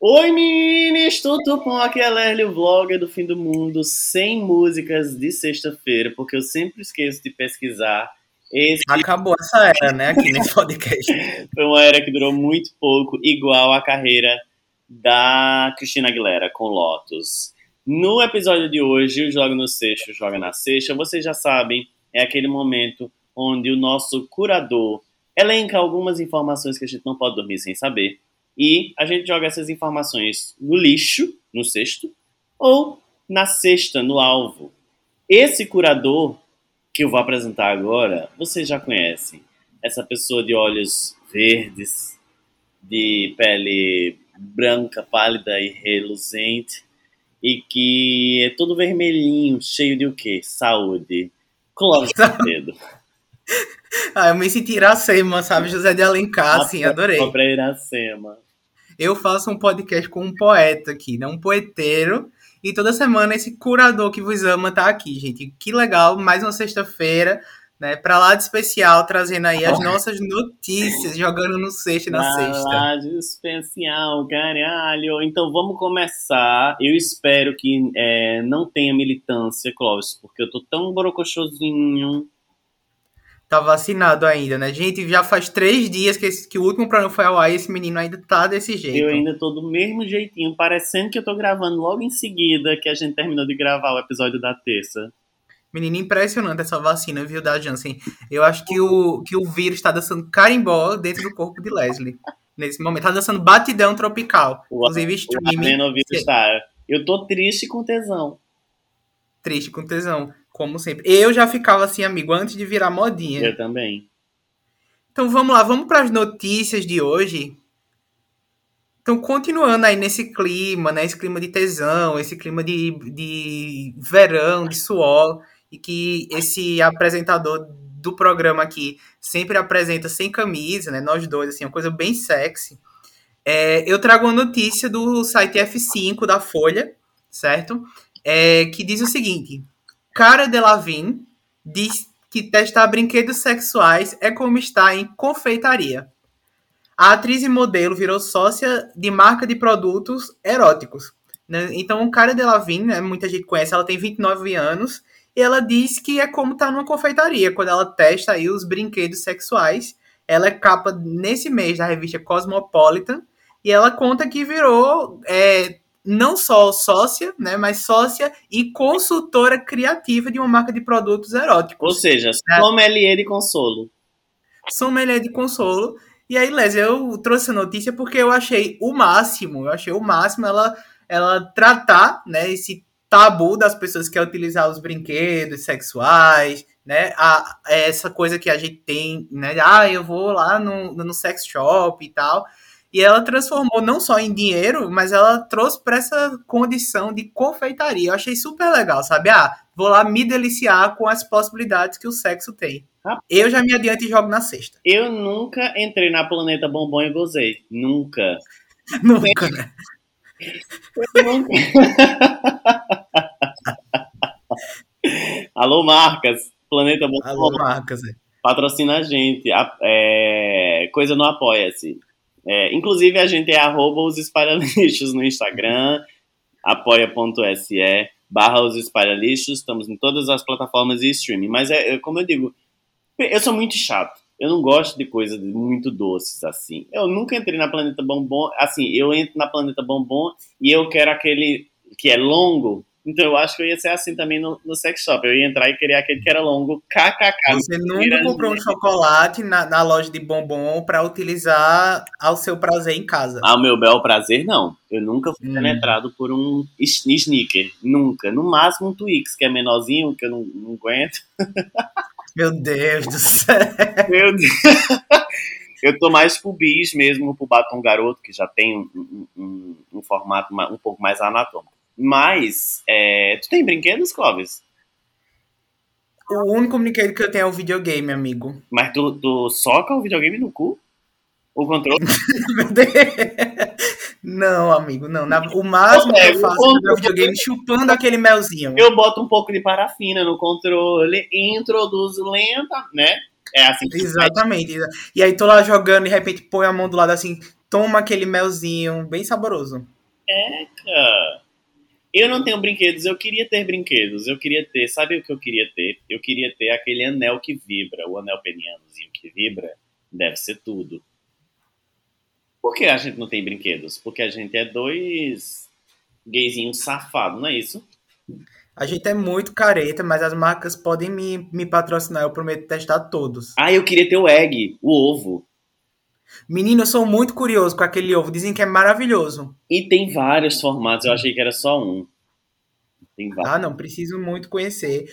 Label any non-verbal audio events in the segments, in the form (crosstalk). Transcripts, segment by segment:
Oi meninas, tudo bom? Aqui é Lerly, o vlogger do fim do mundo, sem músicas de sexta-feira, porque eu sempre esqueço de pesquisar. Esse... Acabou essa era, né, aqui nesse podcast. (laughs) Foi uma era que durou muito pouco, igual a carreira da Cristina Aguilera com Lotus. No episódio de hoje, o Joga no Sexto, Joga na Sexta, vocês já sabem, é aquele momento onde o nosso curador elenca algumas informações que a gente não pode dormir sem saber e a gente joga essas informações no lixo, no cesto, ou na cesta, no alvo. Esse curador que eu vou apresentar agora, vocês já conhecem. Essa pessoa de olhos verdes, de pele branca, pálida e reluzente, e que é todo vermelhinho, cheio de o quê? Saúde. Clóvis Dedo. ah, eu me senti Iracema, sabe? José de Alencar, assim, adorei. Pra Iracema eu faço um podcast com um poeta aqui, né? Um poeteiro. E toda semana esse curador que vos ama tá aqui, gente. Que legal, mais uma sexta-feira, né? Pra lá de especial, trazendo aí as (laughs) nossas notícias, jogando no sexto e na pra sexta. Lá de especial, caralho. Então vamos começar. Eu espero que é, não tenha militância, Clóvis, porque eu tô tão borocochosinho tá vacinado ainda, né? Gente, já faz três dias que, esse, que o último programa foi ao ar e esse menino ainda tá desse jeito. Eu ainda tô do mesmo jeitinho, parecendo que eu tô gravando logo em seguida que a gente terminou de gravar o episódio da terça. Menino, impressionante essa vacina, viu, da Janssen. Eu acho que o, que o vírus tá dançando carimbó dentro do corpo de Leslie. nesse momento. Tá dançando batidão tropical. O, Inclusive, streaming. O está. Eu tô triste com tesão. Triste com tesão. Como sempre. Eu já ficava assim, amigo, antes de virar modinha. Eu também. Então vamos lá, vamos para as notícias de hoje. Então, continuando aí nesse clima, né? Esse clima de tesão, esse clima de, de verão, de suor, e que esse apresentador do programa aqui sempre apresenta sem camisa, né? Nós dois, assim, uma coisa bem sexy. É, eu trago uma notícia do site F5 da Folha, certo? É, que diz o seguinte: Cara Delevingne diz que testar brinquedos sexuais é como estar em confeitaria. A atriz e modelo virou sócia de marca de produtos eróticos. Né? Então, Cara Delevingne, né, muita gente conhece, ela tem 29 anos, e ela diz que é como estar numa confeitaria, quando ela testa aí os brinquedos sexuais. Ela é capa nesse mês da revista Cosmopolitan, e ela conta que virou é, não só sócia, né, mas sócia e consultora criativa de uma marca de produtos eróticos. Ou seja, né? sommelier de consolo. Sommelier de consolo. E aí, Lésia, eu trouxe a notícia porque eu achei o máximo, eu achei o máximo ela, ela tratar, né, esse tabu das pessoas que querem utilizar os brinquedos sexuais, né, a, essa coisa que a gente tem, né, ah, eu vou lá no, no sex shop e tal, e ela transformou não só em dinheiro, mas ela trouxe para essa condição de confeitaria. Eu achei super legal, sabe? Ah, vou lá me deliciar com as possibilidades que o sexo tem. Ah, eu já me adianto e jogo na sexta. Eu nunca entrei na Planeta Bombom e gozei. Nunca. (laughs) nunca, né? Eu nunca. (laughs) Alô, marcas. Planeta Bombom. Alô, marcas. É. Patrocina a gente. É, coisa não apoia-se. É, inclusive, a gente é arroba os espalhalixos no Instagram, apoia.se barra os espalhalixos, estamos em todas as plataformas de streaming. Mas, é, é, como eu digo, eu sou muito chato. Eu não gosto de coisas muito doces assim. Eu nunca entrei na Planeta Bombom. Assim, eu entro na Planeta Bombom e eu quero aquele que é longo, então eu acho que eu ia ser assim também no, no sex shop. Eu ia entrar e querer aquele que era longo, kkk. Você nunca comprou um chocolate na, na loja de bombom para utilizar ao seu prazer em casa? Ao meu bel prazer, não. Eu nunca fui hum. penetrado por um sneaker. Nunca. No máximo um Twix, que é menorzinho, que eu não, não aguento. Meu Deus do (laughs) céu. Meu Deus. Eu tô mais pro bis mesmo, pro batom garoto, que já tem um, um, um formato um pouco mais anatômico. Mas, é... tu tem brinquedos, Clóvis? O único brinquedo que eu tenho é o videogame, amigo. Mas tu, tu soca o videogame no cu? O controle? (laughs) não, amigo, não. o máximo que eu faço é o videogame chupando aquele melzinho. Eu boto um pouco de parafina no controle, introduzo lenta, né? É assim Exatamente. E aí tô lá jogando e de repente põe a mão do lado assim, toma aquele melzinho bem saboroso. Eca! Eu não tenho brinquedos, eu queria ter brinquedos. Eu queria ter, sabe o que eu queria ter? Eu queria ter aquele anel que vibra, o anel penianozinho que vibra. Deve ser tudo. Por que a gente não tem brinquedos? Porque a gente é dois gayzinhos safados, não é isso? A gente é muito careta, mas as marcas podem me, me patrocinar, eu prometo testar todos. Ah, eu queria ter o egg, o ovo. Menino, eu sou muito curioso com aquele ovo. Dizem que é maravilhoso. E tem vários formatos, eu achei que era só um. Tem vários. Ah, não, preciso muito conhecer.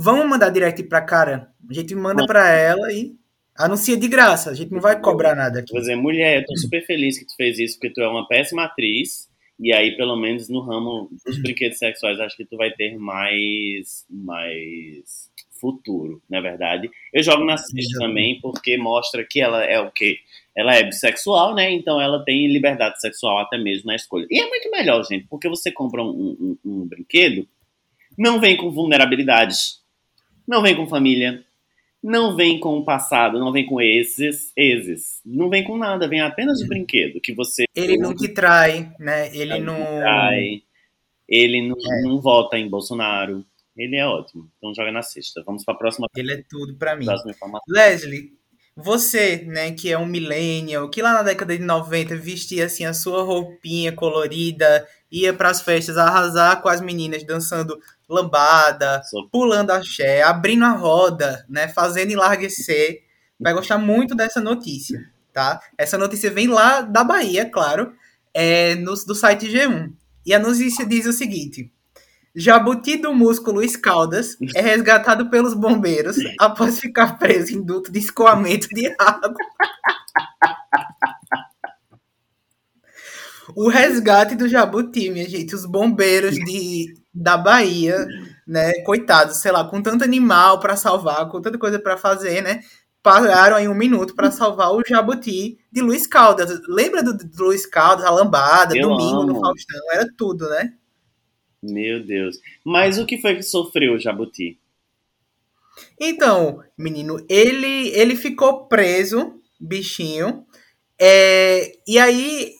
Vamos mandar direct pra cara? A gente manda pra ela e anuncia de graça. A gente não vai cobrar nada aqui. Vou dizer, mulher, eu tô super feliz que tu fez isso, porque tu é uma péssima atriz. E aí, pelo menos no ramo dos (clears throat) brinquedos sexuais, acho que tu vai ter mais, mais futuro, na verdade. Eu jogo na Cis também porque mostra que ela é o quê? Ela é bissexual, né? Então ela tem liberdade sexual até mesmo na escolha. E é muito melhor, gente, porque você compra um, um, um brinquedo, não vem com vulnerabilidades, não vem com família, não vem com o passado, não vem com exes, exes. Não vem com nada, vem apenas o brinquedo que você. Ele não te trai, né? Ele não. Trai, ele não, é. não vota em Bolsonaro. Ele é ótimo. Então joga na sexta. Vamos para a próxima. Ele é tudo para mim. Leslie, você, né, que é um millennial, que lá na década de 90 vestia assim a sua roupinha colorida, ia para as festas arrasar com as meninas dançando lambada, Sou... pulando axé, abrindo a roda, né, fazendo enlarguecer. Vai gostar muito dessa notícia, tá? Essa notícia vem lá da Bahia, claro, é, no, do site G1. E a notícia diz o seguinte: Jabuti do músculo Luiz Caldas é resgatado pelos bombeiros após ficar preso em duto de escoamento de água. O resgate do Jabuti, minha gente, os bombeiros de, da Bahia, né, coitados, sei lá, com tanto animal para salvar, com tanta coisa para fazer, né, pararam aí um minuto para salvar o Jabuti de Luiz Caldas. Lembra do, do Luiz Caldas, a lambada, Eu domingo amo. no Faustão, era tudo, né? Meu Deus. Mas o que foi que sofreu o Jabuti? Então, menino, ele ele ficou preso, bichinho, é, e aí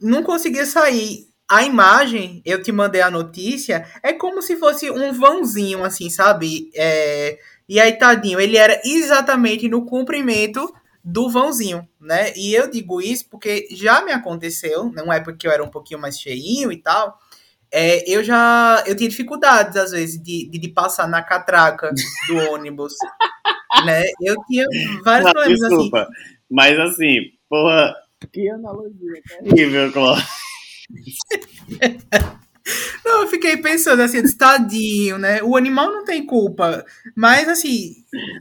não conseguia sair a imagem, eu te mandei a notícia, é como se fosse um vãozinho, assim, sabe? É, e aí, tadinho, ele era exatamente no comprimento do vãozinho, né? E eu digo isso porque já me aconteceu, não é porque eu era um pouquinho mais cheinho e tal, é, eu já eu tinha dificuldades, às vezes, de, de, de passar na catraca do (laughs) ônibus, né? Eu tinha vários não, problemas, assim. desculpa, assim. Mas, assim, porra, que analogia terrível, Cló. (laughs) Não, eu fiquei pensando assim, tadinho, né? O animal não tem culpa. Mas assim,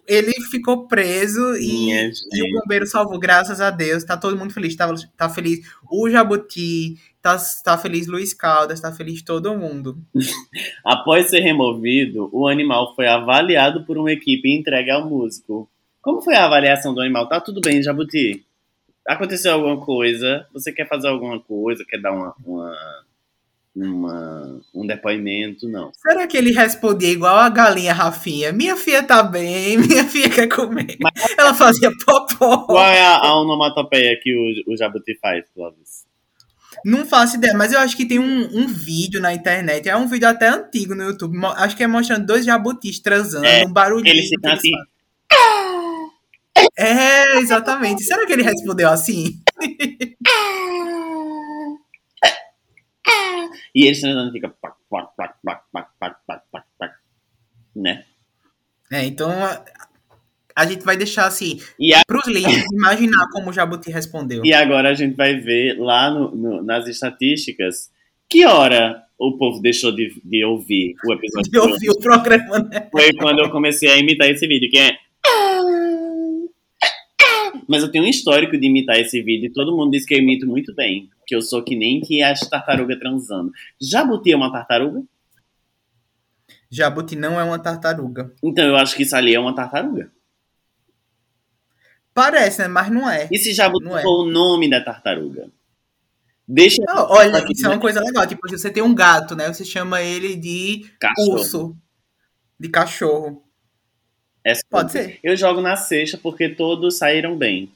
ele ficou preso e, e, o bombeiro salvou, graças a Deus. Tá todo mundo feliz. Tá, tá feliz o Jabuti, tá, tá feliz Luiz Caldas, tá feliz todo mundo. (laughs) Após ser removido, o animal foi avaliado por uma equipe e entregue ao músico. Como foi a avaliação do animal? Tá tudo bem, Jabuti? aconteceu alguma coisa, você quer fazer alguma coisa, quer dar uma, uma, uma, um depoimento, não. Será que ele respondia igual a galinha Rafinha? Minha filha tá bem, (laughs) minha filha quer comer. Mas, Ela fazia popó. Qual é a, a onomatopeia que o, o Jabuti faz, Clóvis? Não faço ideia, mas eu acho que tem um, um vídeo na internet, é um vídeo até antigo no YouTube, acho que é mostrando dois jabutis transando, é, um barulhinho. Eles ficam assim... É, exatamente. Será que ele respondeu assim? e ele não fica. Né? É, então a, a, gente vai deixar assim para os líderes imaginar como o Jabuti respondeu. E agora a gente vai ver lá no, no, nas estatísticas que hora o povo deixou de, de ouvir o episódio. De ouvir o programa, né? Foi quando eu comecei a imitar esse vídeo, que é. Mas eu tenho um histórico de imitar esse vídeo e todo mundo diz que eu imito muito bem. Que eu sou que nem que as tartarugas transando. Jabuti é uma tartaruga? Jabuti não é uma tartaruga. Então eu acho que isso ali é uma tartaruga. Parece, né? Mas não é. E se não é. for é. o nome da tartaruga? Deixa. Não, olha, isso é uma coisa legal. Tipo, você tem um gato, né? Você chama ele de cachorro. urso. De cachorro. Essa Pode ser. Eu jogo na sexta porque todos saíram bem.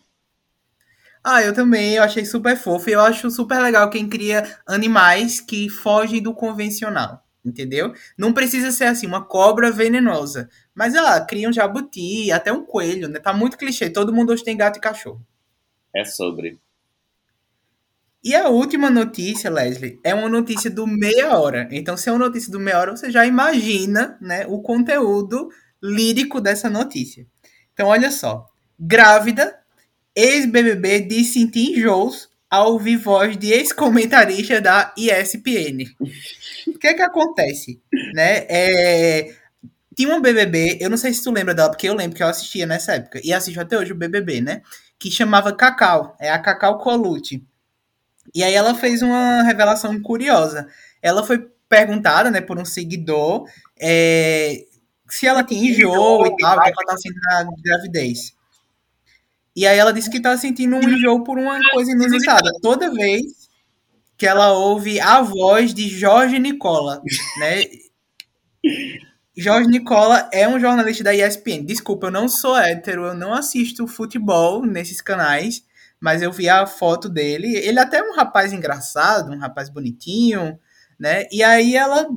Ah, eu também, eu achei super fofo. E eu acho super legal quem cria animais que fogem do convencional, entendeu? Não precisa ser assim, uma cobra venenosa. Mas, ah, cria um jabuti, até um coelho, né? Tá muito clichê. Todo mundo hoje tem gato e cachorro. É sobre. E a última notícia, Leslie, é uma notícia do meia hora. Então, se é uma notícia do meia hora, você já imagina né, o conteúdo lírico dessa notícia. Então, olha só. Grávida, ex-BBB diz sentir enjoos ao ouvir voz de ex-comentarista da ESPN. o que é que acontece? Né? É... Tinha uma BBB, eu não sei se tu lembra dela, porque eu lembro que eu assistia nessa época, e assisto até hoje o BBB, né? Que chamava Cacau, é a Cacau Colucci. E aí ela fez uma revelação curiosa. Ela foi perguntada, né, por um seguidor, é, se ela tinha enjoo e tal, o que ela tá sentindo na gravidez. E aí ela disse que tá sentindo um enjoo por uma coisa inusitada. Toda vez que ela ouve a voz de Jorge Nicola, né? Jorge Nicola é um jornalista da ESPN. Desculpa, eu não sou hétero, eu não assisto futebol nesses canais, mas eu vi a foto dele. Ele até é um rapaz engraçado, um rapaz bonitinho, né? E aí ela,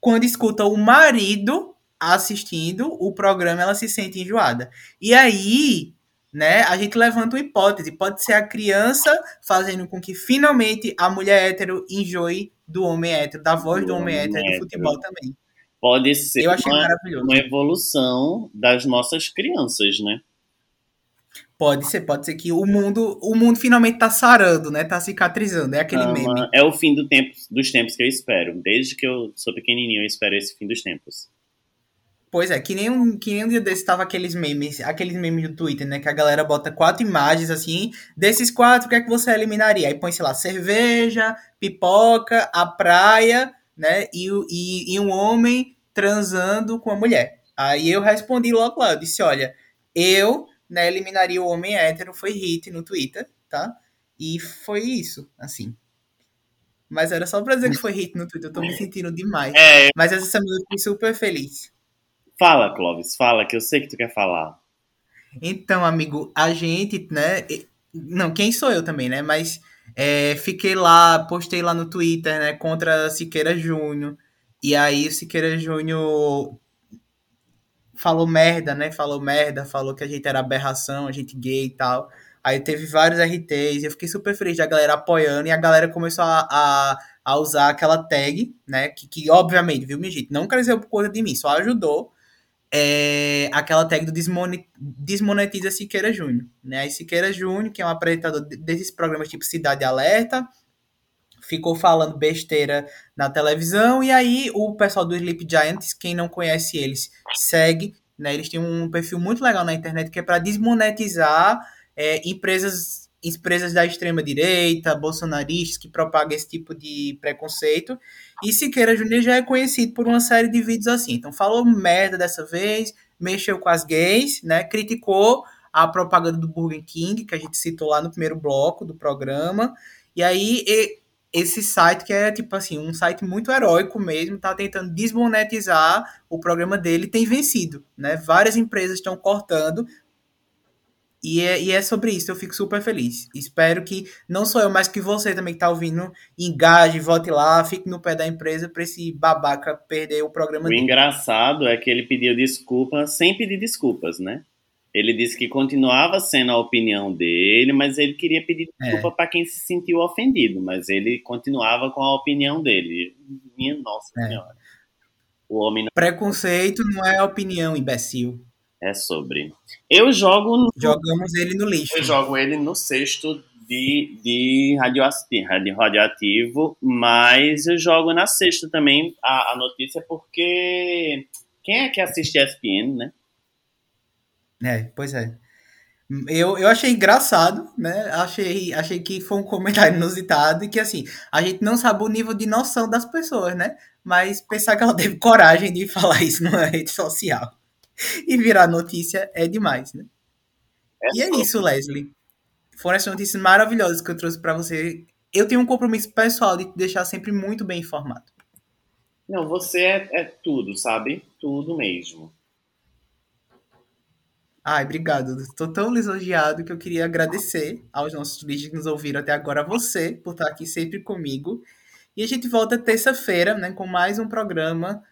quando escuta o marido assistindo o programa, ela se sente enjoada. E aí, né, a gente levanta uma hipótese. Pode ser a criança fazendo com que finalmente a mulher hétero enjoe do homem hétero, da voz do, do homem hétero, hétero do futebol também. Pode ser uma, uma evolução das nossas crianças, né? Pode ser, pode ser que o mundo, o mundo finalmente tá sarando, né? Tá cicatrizando. É aquele ah, meme. É o fim do tempo, dos tempos que eu espero. Desde que eu sou pequenininho, eu espero esse fim dos tempos. Pois é, que nem um, que nem um dia desse tava aqueles memes, aqueles memes do Twitter, né? Que a galera bota quatro imagens assim. Desses quatro, o que é que você eliminaria? Aí põe, sei lá, cerveja, pipoca, a praia, né? E, e, e um homem transando com a mulher. Aí eu respondi logo lá, eu disse, olha, eu né, eliminaria o homem hétero, foi hit no Twitter, tá? E foi isso, assim. Mas era só pra dizer que foi hit no Twitter, eu tô me sentindo demais. É. Mas essa semana eu fui super feliz. Fala, Clóvis, fala, que eu sei que tu quer falar. Então, amigo, a gente, né? Não, quem sou eu também, né? Mas é, fiquei lá, postei lá no Twitter, né? Contra Siqueira Júnior. E aí o Siqueira Júnior falou merda, né? Falou merda, falou que a gente era aberração, a gente gay e tal. Aí teve vários RTs, eu fiquei super feliz da galera apoiando, e a galera começou a, a, a usar aquela tag, né? Que, que obviamente, viu, minha gente, não cresceu por conta de mim, só ajudou. É, aquela tag do Desmonetiza Siqueira Júnior, né? Siqueira Júnior, que é um apresentador desses programas tipo Cidade Alerta, ficou falando besteira na televisão, e aí o pessoal do Sleep Giants, quem não conhece eles, segue, né? Eles têm um perfil muito legal na internet que é para desmonetizar é, empresas empresas da extrema direita, bolsonaristas que propagam esse tipo de preconceito. E Siqueira Júnior já é conhecido por uma série de vídeos assim. Então falou merda dessa vez, mexeu com as gays, né? Criticou a propaganda do Burger King, que a gente citou lá no primeiro bloco do programa. E aí esse site que é tipo assim, um site muito heróico mesmo, tá tentando desmonetizar o programa dele, tem vencido, né? Várias empresas estão cortando. E é, e é sobre isso, eu fico super feliz. Espero que não sou eu, mas que você também que tá ouvindo, engaje, vote lá, fique no pé da empresa para esse babaca perder o programa o dele. O engraçado é que ele pediu desculpa sem pedir desculpas, né? Ele disse que continuava sendo a opinião dele, mas ele queria pedir é. desculpa é. para quem se sentiu ofendido, mas ele continuava com a opinião dele. Minha nossa é. senhora. O homem não... Preconceito não é opinião, imbecil. É sobre. Eu jogo. No... Jogamos ele no lixo. Eu jogo ele no sexto de, de radioativo, radioativo, mas eu jogo na sexta também a, a notícia porque quem é que assiste ESPN, né? É, pois é. Eu, eu achei engraçado, né? Achei, achei que foi um comentário inusitado e que, assim, a gente não sabe o nível de noção das pessoas, né? Mas pensar que ela teve coragem de (laughs) falar isso numa rede social (laughs) e virar notícia é demais, né? É e é isso, Leslie. Foram essas notícias maravilhosas que eu trouxe para você. Eu tenho um compromisso pessoal de te deixar sempre muito bem informado. Não, você é, é tudo, sabe? Tudo mesmo. Ai, obrigado. Estou tão lisonjeado que eu queria agradecer aos nossos líderes que nos ouviram até agora, a você, por estar aqui sempre comigo. E a gente volta terça-feira, né, com mais um programa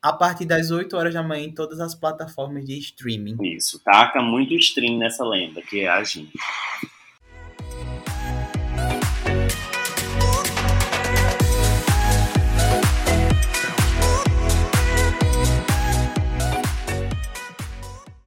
a partir das 8 horas da manhã em todas as plataformas de streaming. Isso, taca muito stream nessa lenda, que é a gente.